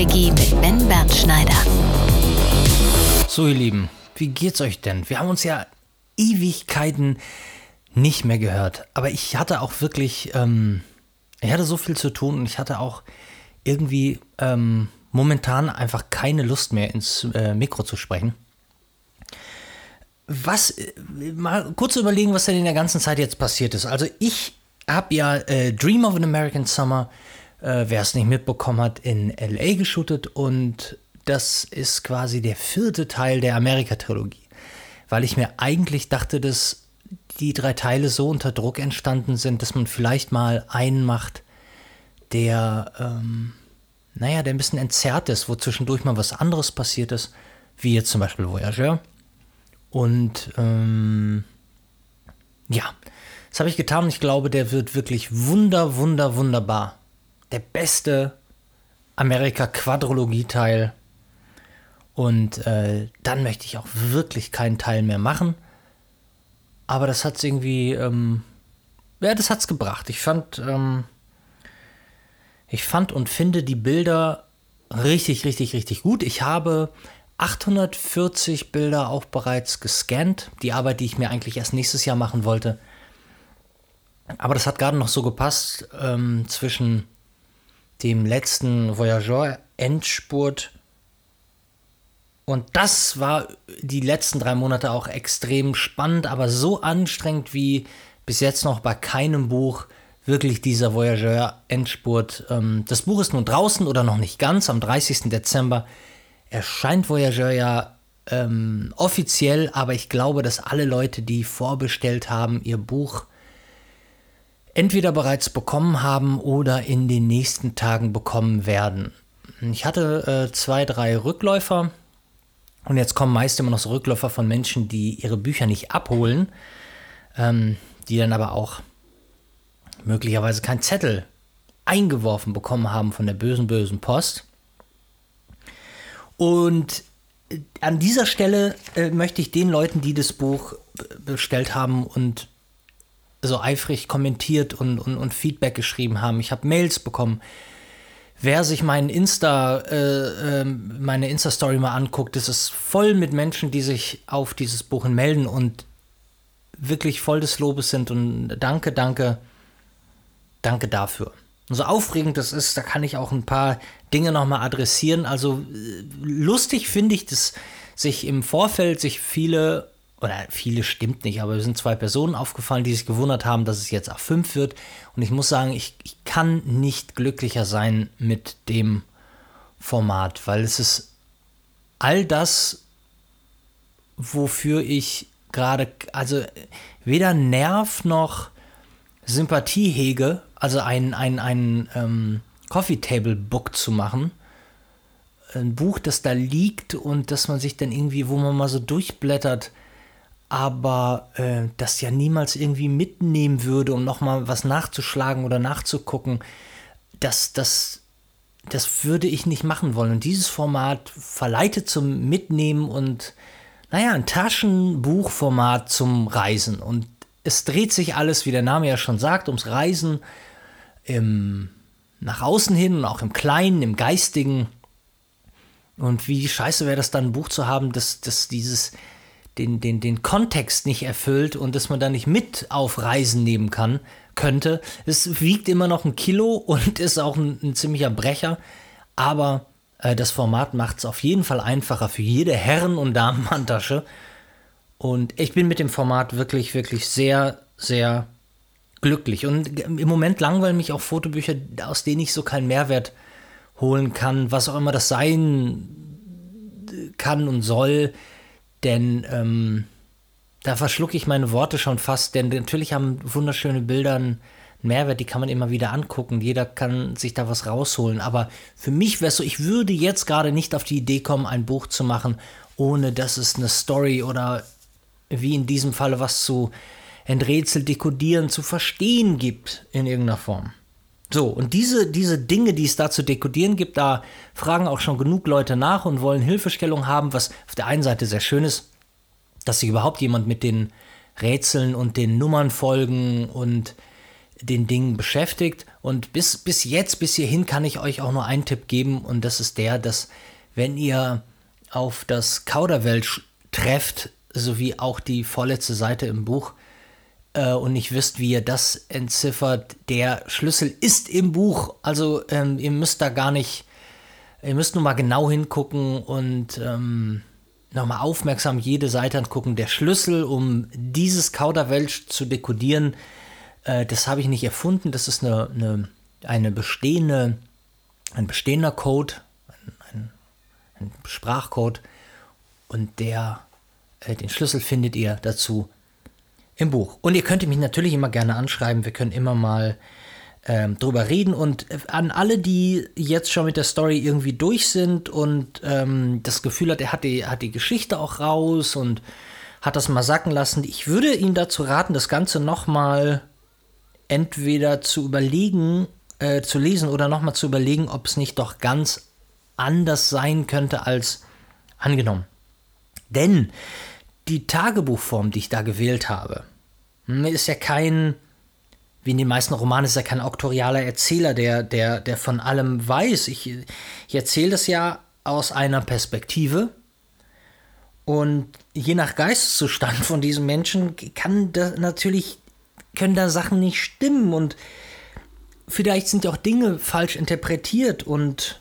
Quickie mit Ben Bernschneider. So, ihr Lieben, wie geht's euch denn? Wir haben uns ja Ewigkeiten nicht mehr gehört. Aber ich hatte auch wirklich, ähm, ich hatte so viel zu tun und ich hatte auch irgendwie ähm, momentan einfach keine Lust mehr ins äh, Mikro zu sprechen. Was, äh, mal kurz überlegen, was denn in der ganzen Zeit jetzt passiert ist. Also ich habe ja äh, Dream of an American Summer, äh, wer es nicht mitbekommen hat, in LA geshootet und das ist quasi der vierte Teil der Amerika-Trilogie. Weil ich mir eigentlich dachte, dass die drei Teile so unter Druck entstanden sind, dass man vielleicht mal einen macht, der, ähm, naja, der ein bisschen entzerrt ist, wo zwischendurch mal was anderes passiert ist, wie jetzt zum Beispiel Voyageur. Und ähm, ja, das habe ich getan und ich glaube, der wird wirklich wunder, wunder, wunderbar. Der beste Amerika-Quadrologie-Teil. Und äh, dann möchte ich auch wirklich keinen Teil mehr machen. Aber das hat es irgendwie, ähm, ja, das hat's gebracht. Ich fand, ähm, ich fand und finde die Bilder richtig, richtig, richtig gut. Ich habe 840 Bilder auch bereits gescannt. Die Arbeit, die ich mir eigentlich erst nächstes Jahr machen wollte. Aber das hat gerade noch so gepasst ähm, zwischen dem letzten Voyageur-Endspurt. Und das war die letzten drei Monate auch extrem spannend, aber so anstrengend wie bis jetzt noch bei keinem Buch wirklich dieser Voyageur-Endspurt. Ähm, das Buch ist nun draußen oder noch nicht ganz. Am 30. Dezember erscheint Voyageur ja ähm, offiziell, aber ich glaube, dass alle Leute, die vorbestellt haben, ihr Buch entweder bereits bekommen haben oder in den nächsten Tagen bekommen werden. Ich hatte äh, zwei, drei Rückläufer und jetzt kommen meist immer noch so Rückläufer von Menschen, die ihre Bücher nicht abholen, ähm, die dann aber auch möglicherweise keinen Zettel eingeworfen bekommen haben von der bösen, bösen Post. Und äh, an dieser Stelle äh, möchte ich den Leuten, die das Buch bestellt haben und so eifrig kommentiert und, und, und Feedback geschrieben haben. Ich habe Mails bekommen. Wer sich meinen Insta, äh, äh, meine Insta-Story mal anguckt, ist es voll mit Menschen, die sich auf dieses Buch melden und wirklich voll des Lobes sind. Und danke, danke, danke dafür. Und so aufregend das ist, da kann ich auch ein paar Dinge nochmal adressieren. Also äh, lustig finde ich, dass sich im Vorfeld sich viele oder viele stimmt nicht, aber wir sind zwei Personen aufgefallen, die sich gewundert haben, dass es jetzt A5 wird. Und ich muss sagen, ich, ich kann nicht glücklicher sein mit dem Format, weil es ist all das, wofür ich gerade, also weder Nerv noch Sympathie hege, also ein, ein, ein ähm, Coffee Table Book zu machen. Ein Buch, das da liegt und das man sich dann irgendwie, wo man mal so durchblättert, aber äh, das ja niemals irgendwie mitnehmen würde, um nochmal was nachzuschlagen oder nachzugucken, das, das, das würde ich nicht machen wollen. Und dieses Format verleitet zum Mitnehmen und, naja, ein Taschenbuchformat zum Reisen. Und es dreht sich alles, wie der Name ja schon sagt, ums Reisen im, nach außen hin und auch im Kleinen, im Geistigen. Und wie scheiße wäre das dann, ein Buch zu haben, das, das dieses den, den, den Kontext nicht erfüllt und dass man da nicht mit auf Reisen nehmen kann, könnte. Es wiegt immer noch ein Kilo und ist auch ein, ein ziemlicher Brecher, aber äh, das Format macht es auf jeden Fall einfacher für jede Herren- und Damenhandtasche. Und ich bin mit dem Format wirklich, wirklich sehr, sehr glücklich. Und im Moment langweilen mich auch Fotobücher, aus denen ich so keinen Mehrwert holen kann, was auch immer das sein kann und soll. Denn ähm, da verschlucke ich meine Worte schon fast, denn natürlich haben wunderschöne Bilder einen Mehrwert, die kann man immer wieder angucken. Jeder kann sich da was rausholen. Aber für mich wäre es so, ich würde jetzt gerade nicht auf die Idee kommen, ein Buch zu machen, ohne dass es eine Story oder wie in diesem Falle was zu enträtseln, dekodieren, zu verstehen gibt in irgendeiner Form. So, und diese, diese Dinge, die es da zu dekodieren gibt, da fragen auch schon genug Leute nach und wollen Hilfestellung haben, was auf der einen Seite sehr schön ist, dass sich überhaupt jemand mit den Rätseln und den Nummern folgen und den Dingen beschäftigt. Und bis, bis jetzt, bis hierhin kann ich euch auch nur einen Tipp geben und das ist der, dass wenn ihr auf das Kauderwelsch trefft, sowie auch die vorletzte Seite im Buch, äh, und nicht wisst, wie ihr das entziffert, der Schlüssel ist im Buch. Also ähm, ihr müsst da gar nicht, ihr müsst nur mal genau hingucken und ähm, nochmal aufmerksam jede Seite angucken. Der Schlüssel, um dieses Kauderwelsch zu dekodieren, äh, das habe ich nicht erfunden. Das ist eine, eine, eine bestehende, ein bestehender Code, ein, ein, ein Sprachcode. Und der, äh, den Schlüssel findet ihr dazu im Buch. Und ihr könnt mich natürlich immer gerne anschreiben. Wir können immer mal ähm, drüber reden. Und äh, an alle, die jetzt schon mit der Story irgendwie durch sind und ähm, das Gefühl hat, er hat die, hat die Geschichte auch raus und hat das mal sacken lassen, ich würde Ihnen dazu raten, das Ganze nochmal entweder zu überlegen, äh, zu lesen oder nochmal zu überlegen, ob es nicht doch ganz anders sein könnte als angenommen. Denn die Tagebuchform, die ich da gewählt habe, hm, ist ja kein wie in den meisten Romanen ist er kein auktorialer Erzähler, der, der, der von allem weiß. Ich, ich erzähle das ja aus einer Perspektive. Und je nach Geisteszustand von diesem Menschen kann da natürlich, können da Sachen nicht stimmen und vielleicht sind ja auch Dinge falsch interpretiert und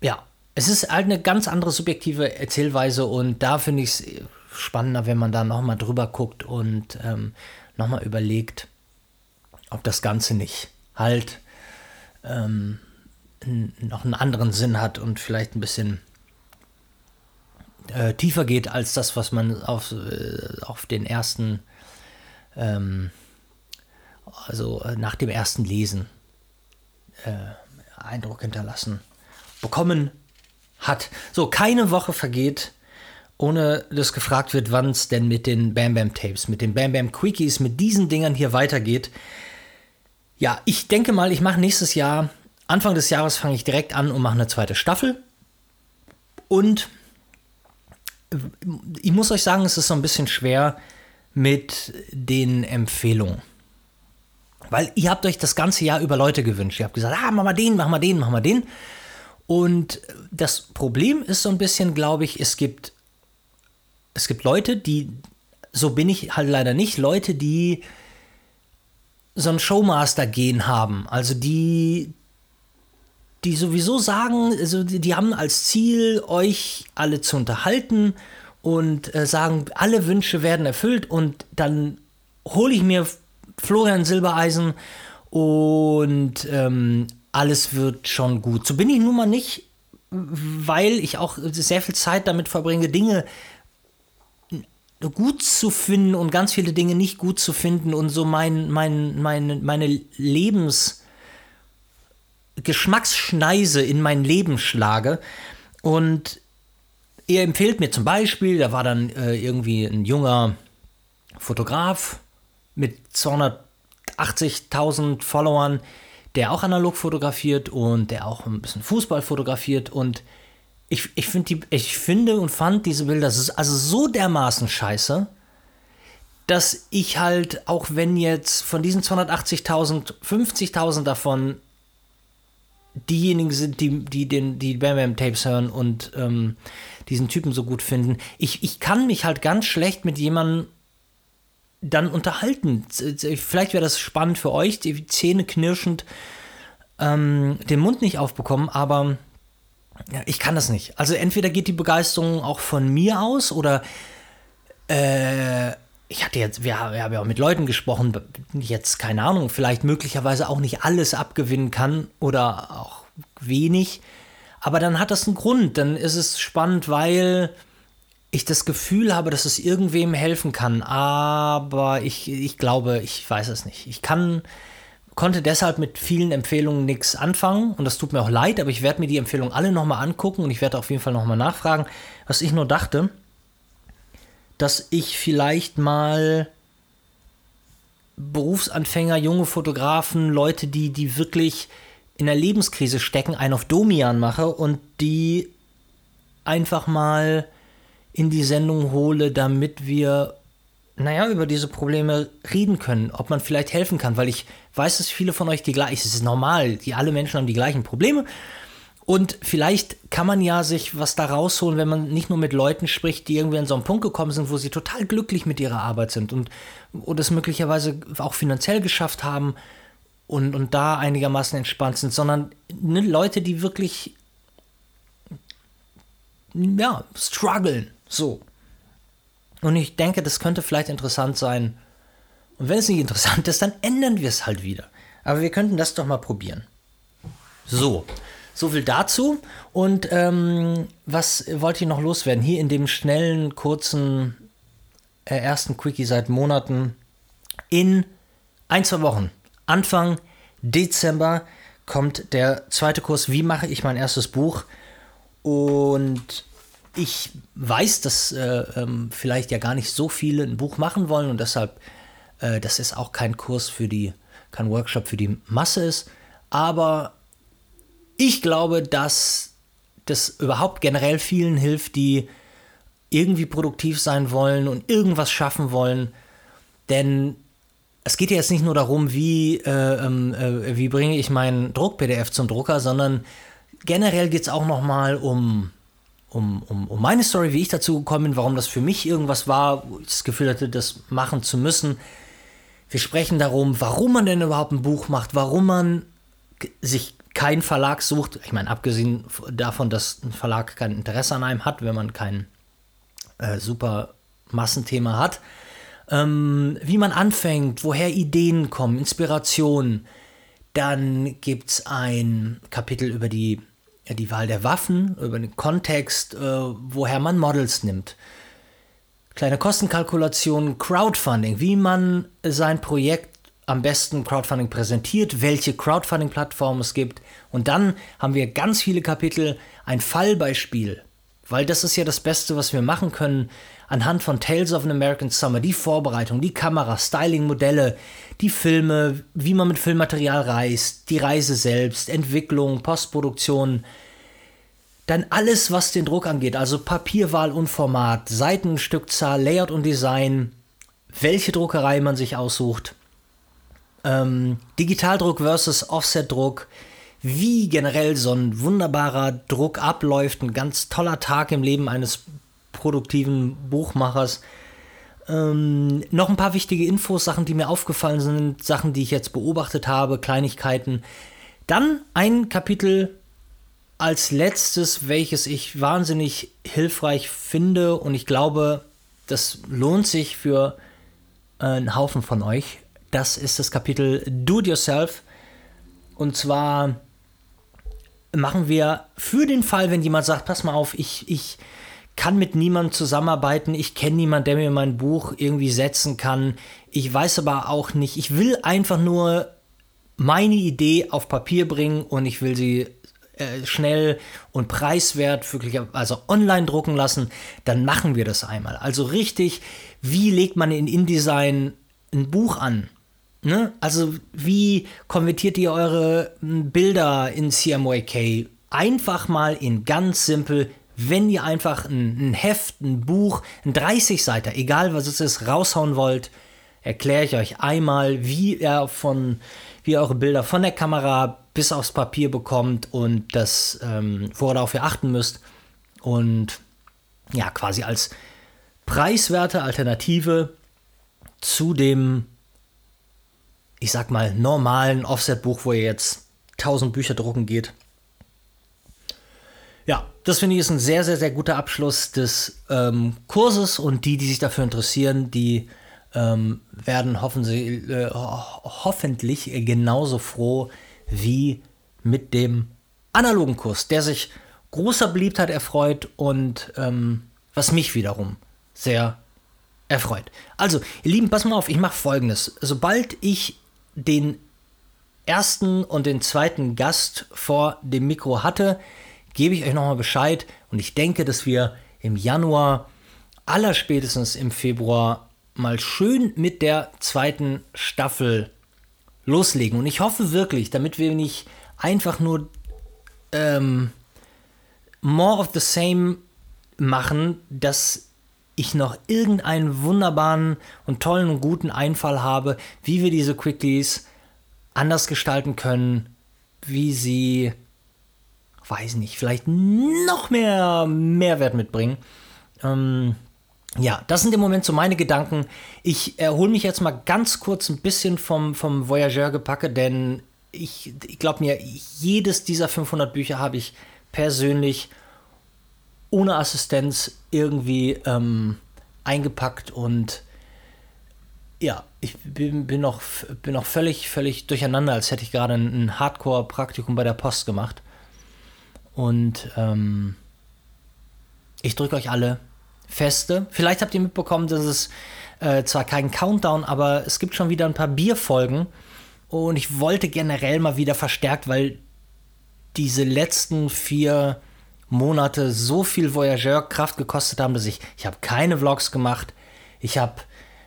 ja, es ist halt eine ganz andere subjektive Erzählweise und da finde ich es spannender, wenn man da nochmal drüber guckt und ähm, nochmal überlegt, ob das Ganze nicht halt ähm, noch einen anderen Sinn hat und vielleicht ein bisschen äh, tiefer geht als das, was man auf, äh, auf den ersten, ähm, also äh, nach dem ersten Lesen äh, Eindruck hinterlassen bekommen hat. So, keine Woche vergeht, ohne dass gefragt wird, wann es denn mit den Bam Bam Tapes, mit den Bam Bam Quickies, mit diesen Dingern hier weitergeht. Ja, ich denke mal, ich mache nächstes Jahr, Anfang des Jahres fange ich direkt an und mache eine zweite Staffel. Und ich muss euch sagen, es ist so ein bisschen schwer mit den Empfehlungen. Weil ihr habt euch das ganze Jahr über Leute gewünscht. Ihr habt gesagt, ah, mach mal den, mach mal den, mach mal den. Und das Problem ist so ein bisschen, glaube ich, es gibt es gibt Leute, die, so bin ich halt leider nicht, Leute, die so ein Showmaster-Gen haben. Also die, die sowieso sagen, also die, die haben als Ziel, euch alle zu unterhalten und äh, sagen, alle Wünsche werden erfüllt und dann hole ich mir Florian Silbereisen und ähm, alles wird schon gut. So bin ich nun mal nicht, weil ich auch sehr viel Zeit damit verbringe, Dinge gut zu finden und ganz viele Dinge nicht gut zu finden und so mein, mein, mein, meine Lebens Geschmacksschneise in mein Leben schlage. Und er empfiehlt mir zum Beispiel, da war dann äh, irgendwie ein junger Fotograf mit 280.000 Followern, der auch analog fotografiert und der auch ein bisschen Fußball fotografiert. Und ich, ich, find die, ich finde und fand diese Bilder also so dermaßen scheiße, dass ich halt, auch wenn jetzt von diesen 280.000, 50.000 davon diejenigen sind, die, die den, die Bam Bam Tapes hören und ähm, diesen Typen so gut finden, ich, ich kann mich halt ganz schlecht mit jemandem dann unterhalten. Vielleicht wäre das spannend für euch, die Zähne knirschend ähm, den Mund nicht aufbekommen, aber ja, ich kann das nicht. Also entweder geht die Begeisterung auch von mir aus oder äh, ich hatte jetzt, wir, wir haben ja auch mit Leuten gesprochen, jetzt keine Ahnung, vielleicht möglicherweise auch nicht alles abgewinnen kann oder auch wenig. Aber dann hat das einen Grund. Dann ist es spannend, weil ich das Gefühl habe, dass es irgendwem helfen kann. Aber ich, ich glaube, ich weiß es nicht. Ich kann konnte deshalb mit vielen Empfehlungen nichts anfangen und das tut mir auch leid, aber ich werde mir die Empfehlungen alle nochmal angucken und ich werde auf jeden Fall nochmal nachfragen. Was ich nur dachte, dass ich vielleicht mal Berufsanfänger, junge Fotografen, Leute, die, die wirklich in der Lebenskrise stecken, einen auf Domian mache und die einfach mal in die Sendung hole, damit wir naja, über diese Probleme reden können, ob man vielleicht helfen kann, weil ich weiß, dass viele von euch die gleichen, es ist normal, die alle Menschen haben die gleichen Probleme. Und vielleicht kann man ja sich was da rausholen, wenn man nicht nur mit Leuten spricht, die irgendwie an so einen Punkt gekommen sind, wo sie total glücklich mit ihrer Arbeit sind und, und es möglicherweise auch finanziell geschafft haben und, und da einigermaßen entspannt sind, sondern ne, Leute, die wirklich, ja, strugglen. So. Und ich denke, das könnte vielleicht interessant sein. Und wenn es nicht interessant ist, dann ändern wir es halt wieder. Aber wir könnten das doch mal probieren. So, so viel dazu. Und ähm, was wollte ich noch loswerden? Hier in dem schnellen, kurzen äh, ersten Quickie seit Monaten. In ein, zwei Wochen, Anfang Dezember, kommt der zweite Kurs. Wie mache ich mein erstes Buch? Und ich weiß, dass äh, ähm, vielleicht ja gar nicht so viele ein Buch machen wollen und deshalb, äh, das ist auch kein Kurs für die, kein Workshop für die Masse ist. Aber ich glaube, dass das überhaupt generell vielen hilft, die irgendwie produktiv sein wollen und irgendwas schaffen wollen. Denn es geht ja jetzt nicht nur darum, wie, äh, ähm, äh, wie bringe ich meinen Druck-PDF zum Drucker, sondern generell geht es auch nochmal um um, um, um meine Story, wie ich dazu gekommen bin, warum das für mich irgendwas war, wo ich das Gefühl hatte, das machen zu müssen. Wir sprechen darum, warum man denn überhaupt ein Buch macht, warum man sich keinen Verlag sucht. Ich meine, abgesehen davon, dass ein Verlag kein Interesse an einem hat, wenn man kein äh, super Massenthema hat. Ähm, wie man anfängt, woher Ideen kommen, Inspirationen. Dann gibt es ein Kapitel über die ja, die Wahl der Waffen, über den Kontext, äh, woher man Models nimmt. Kleine Kostenkalkulation, Crowdfunding, wie man sein Projekt am besten Crowdfunding präsentiert, welche Crowdfunding-Plattformen es gibt. Und dann haben wir ganz viele Kapitel, ein Fallbeispiel, weil das ist ja das Beste, was wir machen können, anhand von Tales of an American Summer, die Vorbereitung, die Kamera, Styling-Modelle, die Filme, wie man mit Filmmaterial reist, die Reise selbst, Entwicklung, Postproduktion, dann alles, was den Druck angeht, also Papierwahl und Format, Seitenstückzahl, Layout und Design, welche Druckerei man sich aussucht, ähm, Digitaldruck versus Offsetdruck, wie generell so ein wunderbarer Druck abläuft, ein ganz toller Tag im Leben eines produktiven Buchmachers. Ähm, noch ein paar wichtige Infos, Sachen, die mir aufgefallen sind, Sachen, die ich jetzt beobachtet habe, Kleinigkeiten. Dann ein Kapitel als letztes, welches ich wahnsinnig hilfreich finde und ich glaube, das lohnt sich für einen Haufen von euch. Das ist das Kapitel Do It Yourself. Und zwar machen wir für den Fall, wenn jemand sagt, pass mal auf, ich, ich kann mit niemandem zusammenarbeiten, ich kenne niemanden, der mir mein Buch irgendwie setzen kann. Ich weiß aber auch nicht, ich will einfach nur meine Idee auf Papier bringen und ich will sie äh, schnell und preiswert wirklich also online drucken lassen, dann machen wir das einmal. Also richtig, wie legt man in InDesign ein Buch an? Ne? Also wie konvertiert ihr eure hm, Bilder in CMYK? Einfach mal in ganz simpel wenn ihr einfach ein, ein Heft, ein Buch, ein 30-Seiter, egal was es ist, raushauen wollt, erkläre ich euch einmal, wie ihr von, wie ihr eure Bilder von der Kamera bis aufs Papier bekommt und das, ähm, worauf ihr achten müsst. Und ja, quasi als preiswerte Alternative zu dem, ich sag mal, normalen Offset-Buch, wo ihr jetzt 1000 Bücher drucken geht. Ja, das finde ich ist ein sehr, sehr, sehr guter Abschluss des ähm, Kurses und die, die sich dafür interessieren, die ähm, werden hoffen sie, äh, hoffentlich genauso froh wie mit dem analogen Kurs, der sich großer Beliebtheit erfreut und ähm, was mich wiederum sehr erfreut. Also, ihr Lieben, pass mal auf, ich mache folgendes. Sobald ich den ersten und den zweiten Gast vor dem Mikro hatte, gebe ich euch nochmal Bescheid und ich denke, dass wir im Januar, allerspätestens im Februar, mal schön mit der zweiten Staffel loslegen. Und ich hoffe wirklich, damit wir nicht einfach nur ähm, more of the same machen, dass ich noch irgendeinen wunderbaren und tollen und guten Einfall habe, wie wir diese Quickies anders gestalten können, wie sie, weiß nicht, vielleicht noch mehr Mehrwert mitbringen. Ähm, ja, das sind im Moment so meine Gedanken. Ich erhole mich jetzt mal ganz kurz ein bisschen vom, vom Voyageur-Gepacke, denn ich, ich glaube mir, jedes dieser 500 Bücher habe ich persönlich ohne Assistenz irgendwie ähm, eingepackt und ja, ich bin, bin, noch, bin noch völlig, völlig durcheinander, als hätte ich gerade ein, Hardcore-Praktikum bei der Post gemacht. Und ähm, ich drücke euch alle Feste. Vielleicht habt ihr mitbekommen, dass es äh, zwar kein Countdown, aber es gibt schon wieder ein paar Bierfolgen. Und ich wollte generell mal wieder verstärkt, weil diese letzten vier Monate so viel Voyageur-Kraft gekostet haben, dass ich, ich habe keine Vlogs gemacht. Ich habe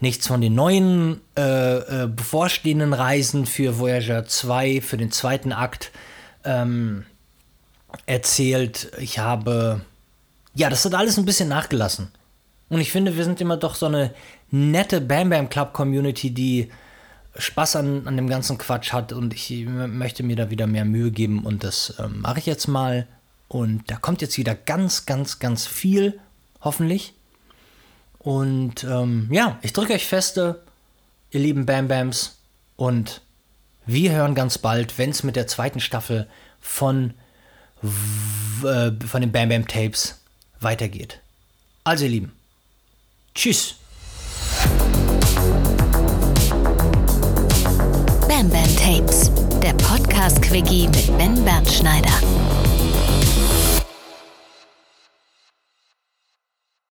nichts von den neuen äh, äh, bevorstehenden Reisen für Voyageur 2, für den zweiten Akt ähm, erzählt. Ich habe ja, das hat alles ein bisschen nachgelassen. Und ich finde, wir sind immer doch so eine nette Bam Bam Club Community, die Spaß an, an dem ganzen Quatsch hat. Und ich möchte mir da wieder mehr Mühe geben. Und das ähm, mache ich jetzt mal. Und da kommt jetzt wieder ganz, ganz, ganz viel, hoffentlich. Und ähm, ja, ich drücke euch feste, ihr lieben Bam Bams. Und wir hören ganz bald, wenn es mit der zweiten Staffel von, äh, von den Bam Bam Tapes weitergeht. Also ihr Lieben, tschüss. Bam Bam Tapes, der Podcast-Quickie mit Ben Bernschneider.